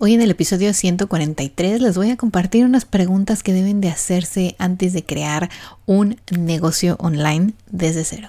Hoy en el episodio 143 les voy a compartir unas preguntas que deben de hacerse antes de crear un negocio online desde cero.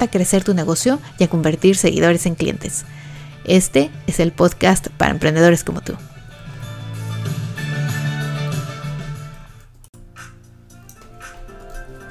a crecer tu negocio y a convertir seguidores en clientes. Este es el podcast para emprendedores como tú.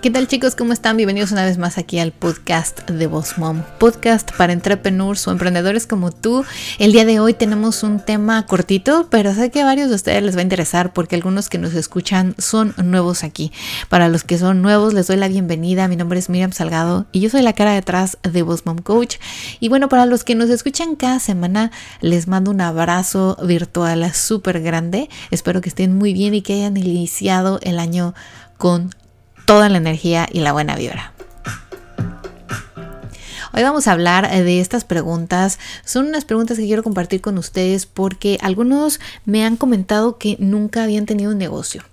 ¿Qué tal chicos? ¿Cómo están? Bienvenidos una vez más aquí al podcast de Boss Mom, podcast para entrepreneurs o emprendedores como tú. El día de hoy tenemos un tema cortito, pero sé que a varios de ustedes les va a interesar porque algunos que nos escuchan son nuevos aquí. Para los que son nuevos les doy la bienvenida. Mi nombre es Miriam Salgado y yo soy la cara detrás de Boss Mom Coach. Y bueno, para los que nos escuchan cada semana les mando un abrazo virtual súper grande. Espero que estén muy bien y que hayan iniciado el año con toda la energía y la buena vibra. Hoy vamos a hablar de estas preguntas. Son unas preguntas que quiero compartir con ustedes porque algunos me han comentado que nunca habían tenido un negocio.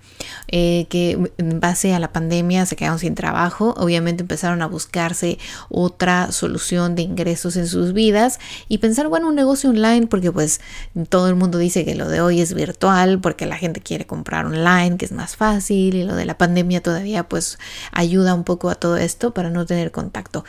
Eh, que en base a la pandemia se quedaron sin trabajo, obviamente empezaron a buscarse otra solución de ingresos en sus vidas y pensar, bueno, un negocio online, porque pues todo el mundo dice que lo de hoy es virtual, porque la gente quiere comprar online, que es más fácil, y lo de la pandemia todavía pues ayuda un poco a todo esto para no tener contacto.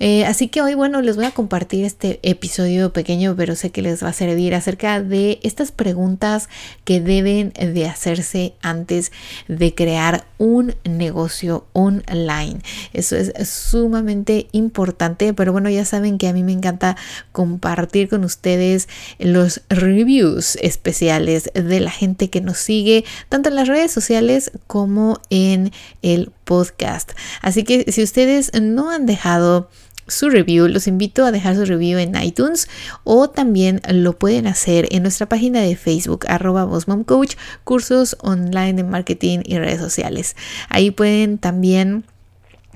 Eh, así que hoy, bueno, les voy a compartir este episodio pequeño, pero sé que les va a servir acerca de estas preguntas que deben de hacerse antes de crear un negocio online. Eso es sumamente importante, pero bueno, ya saben que a mí me encanta compartir con ustedes los reviews especiales de la gente que nos sigue, tanto en las redes sociales como en el podcast. Así que si ustedes no han dejado su review. Los invito a dejar su review en iTunes o también lo pueden hacer en nuestra página de Facebook, arroba Coach, cursos online de marketing y redes sociales. Ahí pueden también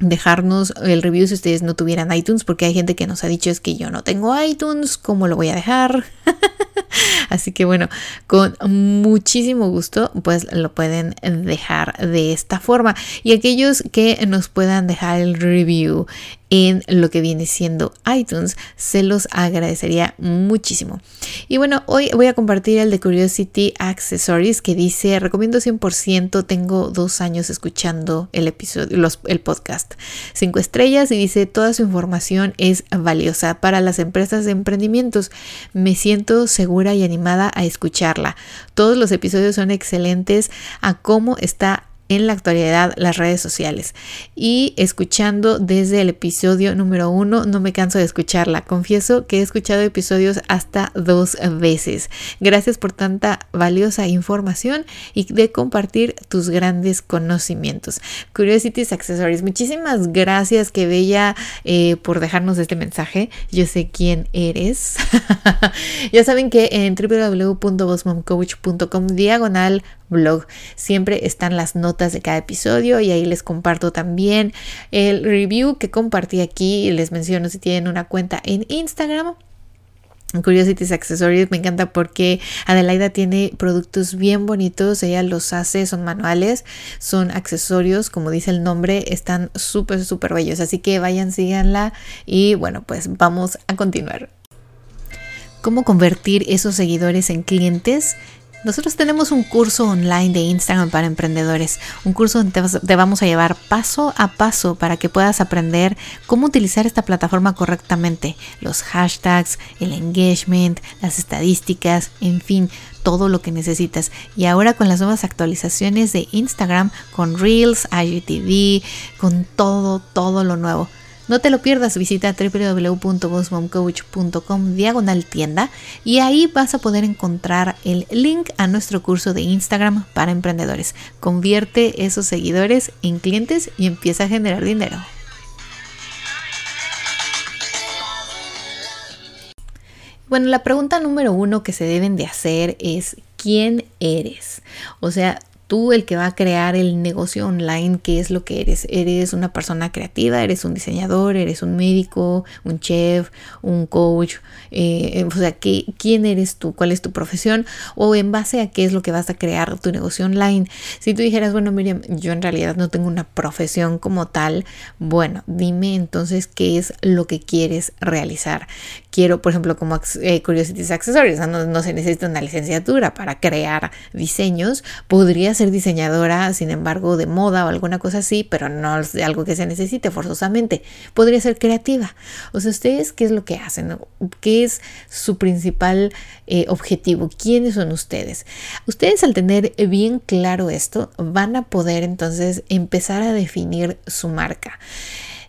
dejarnos el review si ustedes no tuvieran iTunes, porque hay gente que nos ha dicho es que yo no tengo iTunes, ¿cómo lo voy a dejar? Así que bueno, con muchísimo gusto pues lo pueden dejar de esta forma. Y aquellos que nos puedan dejar el review en lo que viene siendo iTunes. Se los agradecería muchísimo. Y bueno, hoy voy a compartir el de Curiosity Accessories que dice, recomiendo 100%, tengo dos años escuchando el episodio, el podcast. Cinco estrellas y dice, toda su información es valiosa para las empresas de emprendimientos. Me siento segura y animada a escucharla. Todos los episodios son excelentes a cómo está en la actualidad las redes sociales. Y escuchando desde el episodio número uno, no me canso de escucharla. Confieso que he escuchado episodios hasta dos veces. Gracias por tanta valiosa información y de compartir tus grandes conocimientos. Curiosities Accessories, muchísimas gracias, que bella, eh, por dejarnos este mensaje. Yo sé quién eres. ya saben que en www.bosmomcoach.com diagonal blog. Siempre están las notas de cada episodio y ahí les comparto también el review que compartí aquí. Les menciono si tienen una cuenta en Instagram. Curiosities Accessories me encanta porque Adelaida tiene productos bien bonitos, ella los hace, son manuales, son accesorios, como dice el nombre, están súper, súper bellos, así que vayan, síganla y bueno, pues vamos a continuar. ¿Cómo convertir esos seguidores en clientes? Nosotros tenemos un curso online de Instagram para emprendedores, un curso donde te vamos a llevar paso a paso para que puedas aprender cómo utilizar esta plataforma correctamente, los hashtags, el engagement, las estadísticas, en fin, todo lo que necesitas. Y ahora con las nuevas actualizaciones de Instagram, con Reels, IGTV, con todo, todo lo nuevo. No te lo pierdas, visita www.bossmomcoach.com diagonal tienda y ahí vas a poder encontrar el link a nuestro curso de Instagram para emprendedores. Convierte esos seguidores en clientes y empieza a generar dinero. Bueno, la pregunta número uno que se deben de hacer es ¿quién eres? O sea, tú el que va a crear el negocio online, ¿qué es lo que eres? ¿Eres una persona creativa? ¿Eres un diseñador? ¿Eres un médico? ¿Un chef? ¿Un coach? Eh, o sea, ¿qué, ¿quién eres tú? ¿Cuál es tu profesión? O en base a qué es lo que vas a crear tu negocio online. Si tú dijeras, bueno, Miriam, yo en realidad no tengo una profesión como tal, bueno, dime entonces qué es lo que quieres realizar. Quiero, por ejemplo, como eh, Curiosities Accessories, no, no se necesita una licenciatura para crear diseños. Podrías ser diseñadora, sin embargo, de moda o alguna cosa así, pero no es algo que se necesite forzosamente. Podría ser creativa. O sea, ustedes, ¿qué es lo que hacen? ¿Qué es su principal eh, objetivo? ¿Quiénes son ustedes? Ustedes al tener bien claro esto, van a poder entonces empezar a definir su marca.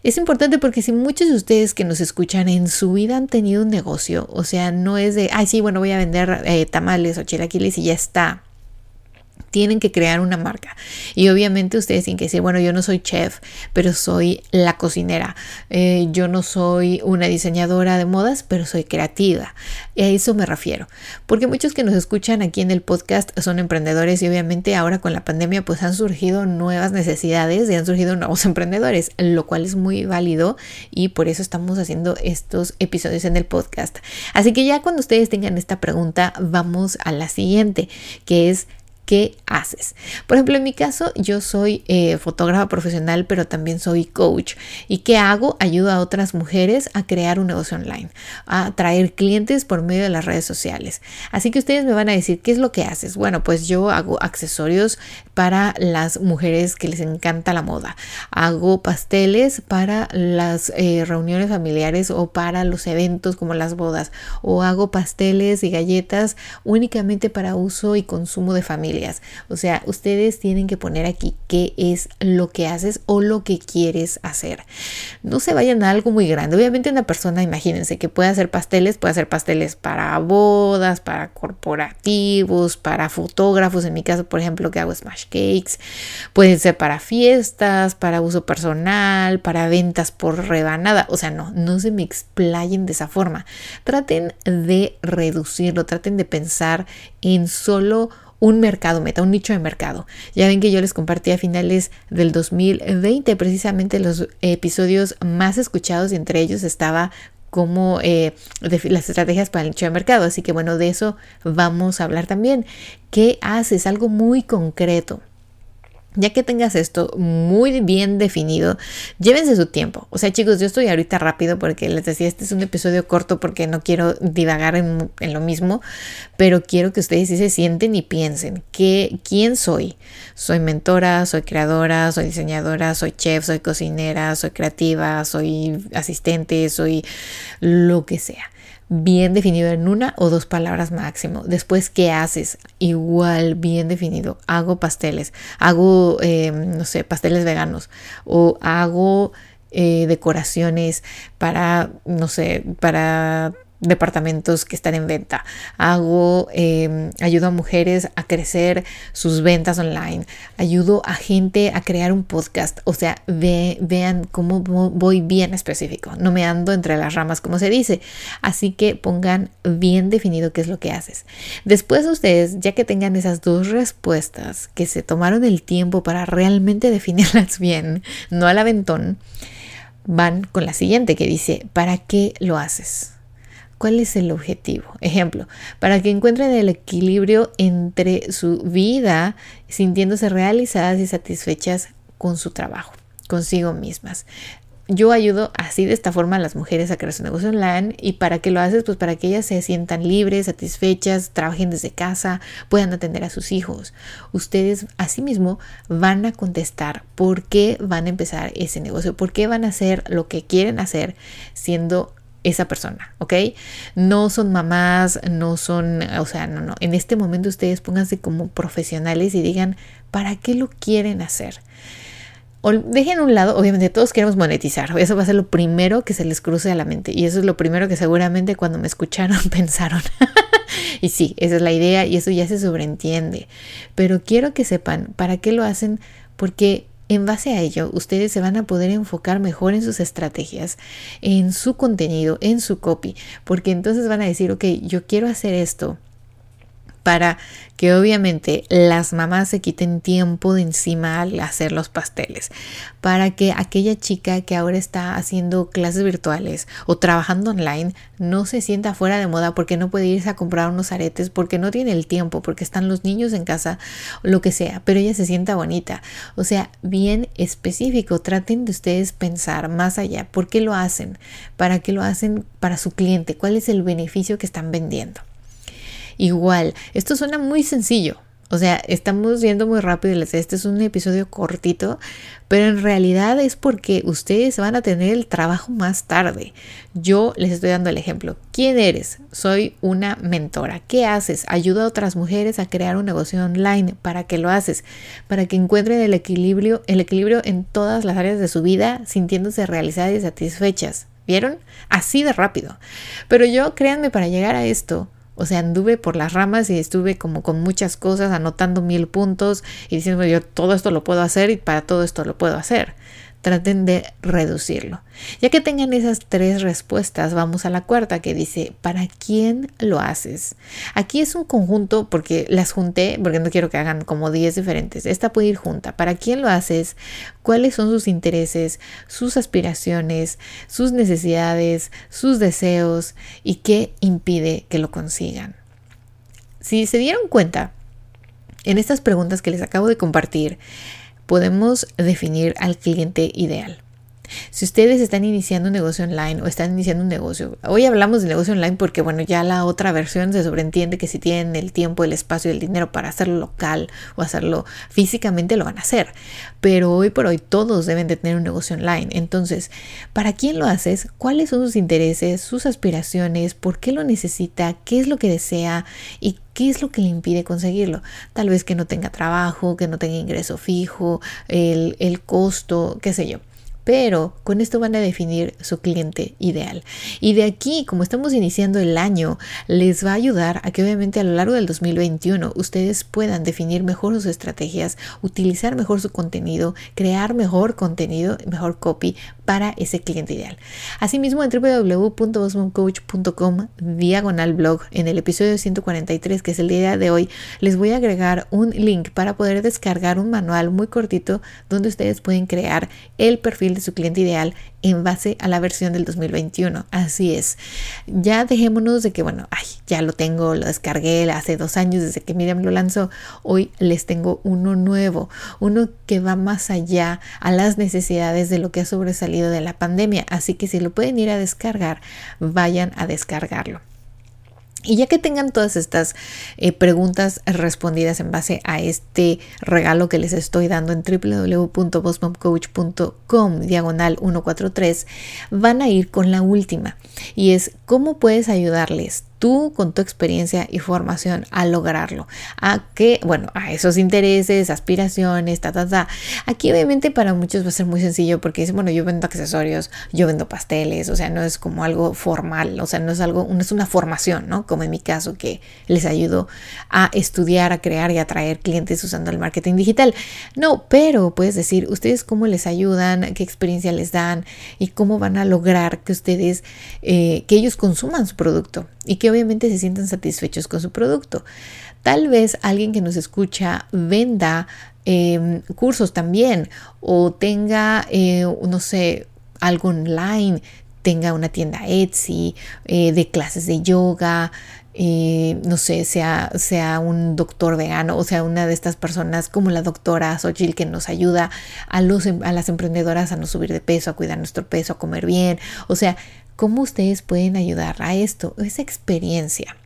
Es importante porque si muchos de ustedes que nos escuchan en su vida han tenido un negocio, o sea, no es de, ay, sí, bueno, voy a vender eh, tamales o chilaquiles y ya está tienen que crear una marca. Y obviamente ustedes tienen que decir, bueno, yo no soy chef, pero soy la cocinera. Eh, yo no soy una diseñadora de modas, pero soy creativa. A eso me refiero. Porque muchos que nos escuchan aquí en el podcast son emprendedores y obviamente ahora con la pandemia pues han surgido nuevas necesidades y han surgido nuevos emprendedores, lo cual es muy válido y por eso estamos haciendo estos episodios en el podcast. Así que ya cuando ustedes tengan esta pregunta, vamos a la siguiente, que es qué haces. Por ejemplo, en mi caso, yo soy eh, fotógrafa profesional, pero también soy coach. ¿Y qué hago? Ayudo a otras mujeres a crear un negocio online, a atraer clientes por medio de las redes sociales. Así que ustedes me van a decir, ¿qué es lo que haces? Bueno, pues yo hago accesorios para las mujeres que les encanta la moda. Hago pasteles para las eh, reuniones familiares o para los eventos como las bodas. O hago pasteles y galletas únicamente para uso y consumo de familia o sea, ustedes tienen que poner aquí qué es lo que haces o lo que quieres hacer. No se vayan a algo muy grande. Obviamente una persona, imagínense, que puede hacer pasteles, puede hacer pasteles para bodas, para corporativos, para fotógrafos. En mi caso, por ejemplo, que hago smash cakes. Pueden ser para fiestas, para uso personal, para ventas por rebanada. O sea, no, no se me explayen de esa forma. Traten de reducirlo, traten de pensar en solo un mercado meta, un nicho de mercado. Ya ven que yo les compartí a finales del 2020 precisamente los episodios más escuchados y entre ellos estaba como eh, las estrategias para el nicho de mercado. Así que bueno, de eso vamos a hablar también. ¿Qué haces? Algo muy concreto. Ya que tengas esto muy bien definido, llévense su tiempo. O sea, chicos, yo estoy ahorita rápido porque les decía, este es un episodio corto porque no quiero divagar en, lo mismo, pero quiero que ustedes sí se sienten y piensen, ¿qué, ¿quién soy? Soy mentora, soy creadora, soy diseñadora, soy chef, soy cocinera, soy creativa, soy asistente, soy lo que sea bien definido en una o dos palabras máximo. Después, ¿qué haces? Igual, bien definido. Hago pasteles, hago, em, no sé, pasteles veganos o hago eh, decoraciones para, no sé, para departamentos que están en venta. Hago, em, ayudo a mujeres a crecer sus ventas online. Ayudo a gente a crear un podcast. O sea, vean cómo voy bien específico. No me ando entre las ramas, como se dice. Así que pongan bien definido qué es lo que haces. Después ustedes, ya que tengan esas dos respuestas, que se tomaron el tiempo para realmente definirlas bien, no al aventón, van con la siguiente que dice, ¿para qué lo haces? ¿Cuál es el objetivo? Ejemplo, para que encuentren el equilibrio entre su vida sintiéndose realizadas y satisfechas con su trabajo, consigo mismas. Yo ayudo así de esta forma a las mujeres a crear su negocio online y para que lo haces, pues para que ellas se sientan libres, satisfechas, trabajen desde casa, puedan atender a sus hijos. Ustedes asimismo van a contestar por qué van a empezar ese negocio, por qué van a hacer lo que quieren hacer siendo esa persona, ¿ok? No son mamás, no son, o sea, no, no. En este momento ustedes pónganse como profesionales y digan, ¿para qué lo quieren hacer? O dejen a un lado, obviamente todos queremos monetizar, eso va a ser lo primero que se les cruce a la mente y eso es lo primero que seguramente cuando me escucharon pensaron. y sí, esa es la idea y eso ya se sobreentiende, pero quiero que sepan para qué lo hacen porque en base a ello, ustedes se van a poder enfocar mejor en sus estrategias, en su contenido, en su copy, porque entonces van a decir, ok, yo quiero hacer esto para que obviamente las mamás se quiten tiempo de encima al hacer los pasteles, para que aquella chica que ahora está haciendo clases virtuales o trabajando online no se sienta fuera de moda porque no puede irse a comprar unos aretes, porque no tiene el tiempo, porque están los niños en casa, lo que sea, pero ella se sienta bonita. O sea, bien específico, traten de ustedes pensar más allá, ¿por qué lo hacen? ¿Para qué lo hacen para su cliente? ¿Cuál es el beneficio que están vendiendo? Igual, esto suena muy sencillo. O sea, estamos viendo muy rápido este es un episodio cortito, pero en realidad es porque ustedes van a tener el trabajo más tarde. Yo les estoy dando el ejemplo. ¿Quién eres? Soy una mentora. ¿Qué haces? Ayuda a otras mujeres a crear un negocio online. ¿Para qué lo haces? Para que encuentren el equilibrio, el equilibrio en todas las áreas de su vida, sintiéndose realizadas y satisfechas. ¿Vieron? Así de rápido. Pero yo, créanme, para llegar a esto, o sea, anduve por las ramas y estuve como con muchas cosas, anotando mil puntos y diciendo yo todo esto lo puedo hacer y para todo esto lo puedo hacer traten de reducirlo. Ya que tengan esas tres respuestas, vamos a la cuarta que dice, ¿para quién lo haces? Aquí es un conjunto porque las junté, porque no quiero que hagan como 10 diferentes. Esta puede ir junta. ¿Para quién lo haces? ¿Cuáles son sus intereses, sus aspiraciones, sus necesidades, sus deseos y qué impide que lo consigan? Si se dieron cuenta, en estas preguntas que les acabo de compartir, podemos definir al cliente ideal. Si ustedes están iniciando un negocio online o están iniciando un negocio, hoy hablamos de negocio online porque bueno, ya la otra versión se sobreentiende que si tienen el tiempo, el espacio y el dinero para hacerlo local o hacerlo físicamente lo van a hacer. Pero hoy por hoy todos deben de tener un negocio online. Entonces, ¿para quién lo haces? ¿Cuáles son sus intereses, sus aspiraciones? ¿Por qué lo necesita? ¿Qué es lo que desea? ¿Y ¿Qué es lo que le impide conseguirlo? Tal vez que no tenga trabajo, que no tenga ingreso fijo, el, el costo, qué sé yo pero con esto van a definir su cliente ideal. Y de aquí, como estamos iniciando el año, les va a ayudar a que obviamente a lo largo del 2021 ustedes puedan definir mejor sus estrategias, utilizar mejor su contenido, crear mejor contenido, mejor copy para ese cliente ideal. Asimismo, en www.bosmomcoach.com diagonal blog, en el episodio 143, que es el día de hoy, les voy a agregar un link para poder descargar un manual muy cortito donde ustedes pueden crear el perfil su cliente ideal en base a la versión del 2021. Así es. Ya dejémonos de que, bueno, ay, ya lo tengo, lo descargué hace dos años desde que Miriam lo lanzó. Hoy les tengo uno nuevo, uno que va más allá a las necesidades de lo que ha sobresalido de la pandemia. Así que si lo pueden ir a descargar, vayan a descargarlo. Y ya que tengan todas estas eh, preguntas respondidas en base a este regalo que les estoy dando en www.bossmomcoach.com diagonal 143, van a ir con la última y es cómo puedes ayudarles tú con tu experiencia y formación a lograrlo. A que, bueno, a esos intereses, aspiraciones, ta, ta, ta. Aquí obviamente para muchos va a ser muy sencillo porque dicen, bueno, yo vendo accesorios, yo vendo pasteles, o sea, no es como algo formal, o sea, no es algo, no es una formación, ¿no? Como en mi caso que les ayudo a estudiar, a crear y atraer clientes usando el marketing digital. No, pero puedes decir, ustedes cómo les ayudan, qué experiencia les dan y cómo van a lograr que ustedes, eh, que ellos consuman su producto y que obviamente se sientan satisfechos con su producto. Tal vez alguien que nos escucha venda em, cursos también o tenga, eh, no sé, algo online, tenga una tienda Etsy eh, de clases de yoga, eh, no sé, sea, sea un doctor vegano o sea una de estas personas como la doctora Xochitl que nos ayuda a, los, em, a las emprendedoras a no subir de peso, a cuidar nuestro peso, a comer bien. O sea, ¿Cómo ustedes pueden ayudar a esto? Esa experiencia.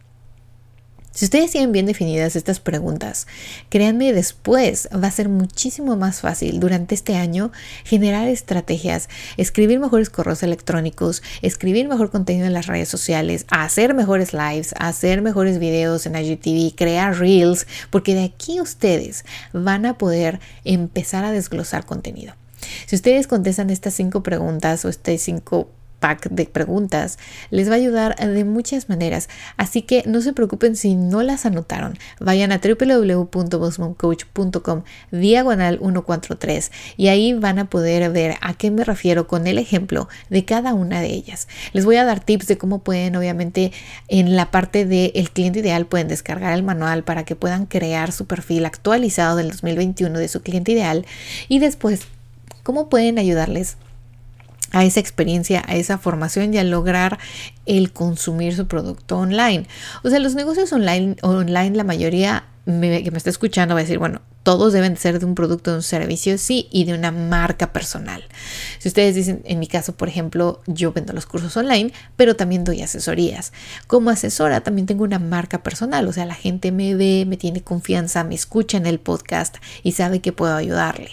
Si ustedes tienen bien definidas estas preguntas, créanme, después va a ser muchísimo más fácil durante este año generar estrategias, escribir mejores correos electrónicos, escribir mejor contenido en las redes sociales, hacer mejores lives, hacer mejores videos en IGTV, crear reels, porque de aquí ustedes van a poder empezar a desglosar contenido. Si ustedes contestan estas cinco preguntas o estas cinco pack de preguntas les va a ayudar de muchas maneras. Así que no se preocupen si no las anotaron. Vayan a www.bossmomcoach.com diagonal 143 y ahí van a poder ver a qué me refiero con el ejemplo de cada una de ellas. Les voy a dar tips de cómo pueden, obviamente, en la parte del cliente ideal pueden descargar el manual para que puedan crear su perfil actualizado del 2021 de su cliente ideal y después cómo pueden ayudarles a esa experiencia, a esa formación y a lograr el consumir su producto online. O sea, los negocios online, online la mayoría que me está escuchando va a decir, bueno, todos deben ser de un producto, de un servicio, sí, y de una marca personal. Si ustedes dicen, en mi caso, por ejemplo, yo vendo los cursos online, pero también doy asesorías. Como asesora también tengo una marca personal, o sea, la gente me ve, me tiene confianza, me escucha en el podcast y sabe que puedo ayudarle.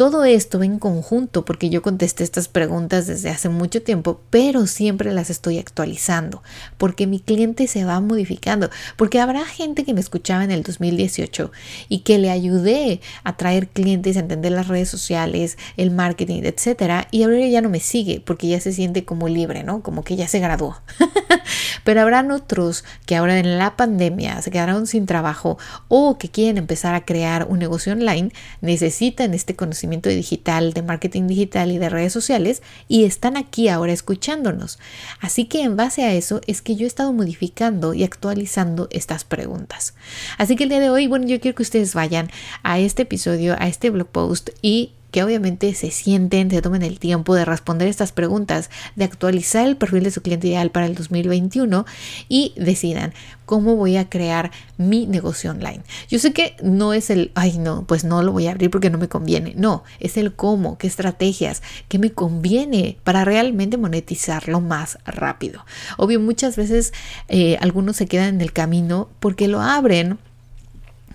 Todo esto en conjunto porque yo contesté estas preguntas desde hace mucho tiempo, pero siempre las estoy actualizando porque mi cliente se va modificando, porque habrá gente que me escuchaba en el 2018 y que le ayudé a traer clientes, a entender las redes sociales, el marketing, etcétera, y ahora ya no me sigue porque ya se siente como libre, ¿no? Como que ya se graduó. pero habrán otros que ahora en la pandemia se quedaron sin trabajo o que quieren empezar a crear un negocio online, necesitan este conocimiento digital, de marketing digital y de redes sociales y están aquí ahora escuchándonos. Así que en base a eso es que yo he estado modificando y actualizando estas preguntas. Así que el día de hoy, bueno, yo quiero que ustedes vayan a este episodio, a este blog post y que obviamente se sienten, se tomen el tiempo de responder estas preguntas, de actualizar el perfil de su cliente ideal para el 2021 y decidan cómo voy a crear mi negocio online. Yo sé que no es el, ay no, pues no lo voy a abrir porque no me conviene. No, es el cómo, qué estrategias, qué me conviene para realmente monetizarlo más rápido. Obvio, muchas veces eh, algunos se quedan en el camino porque lo abren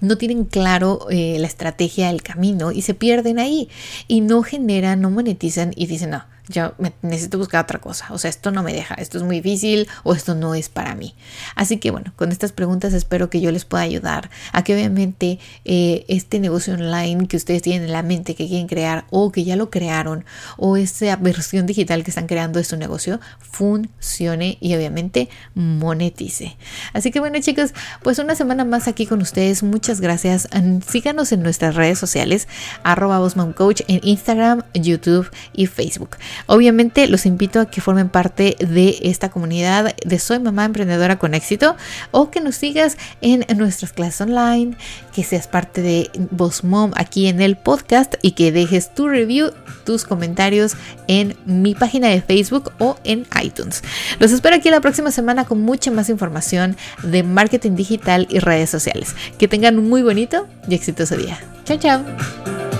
no tienen claro eh, la estrategia del camino y se pierden ahí y no generan, no monetizan y dicen, no, yo necesito buscar otra cosa, o sea, esto no me deja, esto es muy difícil o esto no es para mí. Así que bueno, con estas preguntas espero que yo les pueda ayudar a que obviamente eh, este negocio online que ustedes tienen en la mente que quieren crear o que ya lo crearon o esa versión digital que están creando de su negocio funcione y obviamente monetice. Así que bueno chicos, pues una semana más aquí con ustedes, muchas gracias. Síganos en nuestras redes sociales, arroba Coach en Instagram, YouTube y Facebook. Obviamente los invito a que formen parte de esta comunidad de Soy Mamá Emprendedora con Éxito o que nos sigas en nuestras clases online, que seas parte de Boss Mom aquí en el podcast y que dejes tu review, tus comentarios en mi página de Facebook o en iTunes. Los espero aquí la próxima semana con mucha más información de marketing digital y redes sociales. Que tengan un muy bonito y exitoso día. Chao, chao.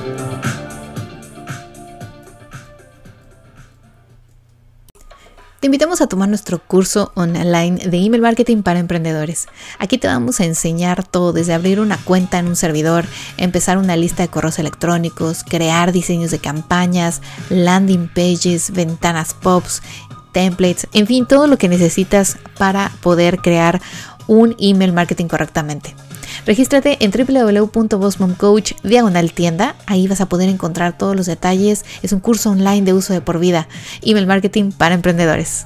Te invitamos a tomar nuestro curso online de email marketing para emprendedores. Aquí te vamos a enseñar todo, desde abrir una cuenta en un servidor, empezar una lista de correos electrónicos, crear diseños de campañas, landing pages, ventanas pops, templates, en fin, todo lo que necesitas para poder crear un email marketing correctamente. Regístrate en www.bossmomcoach diagonal tienda. Ahí vas a poder encontrar todos los detalles. Es un curso online de uso de por vida. Email marketing para emprendedores.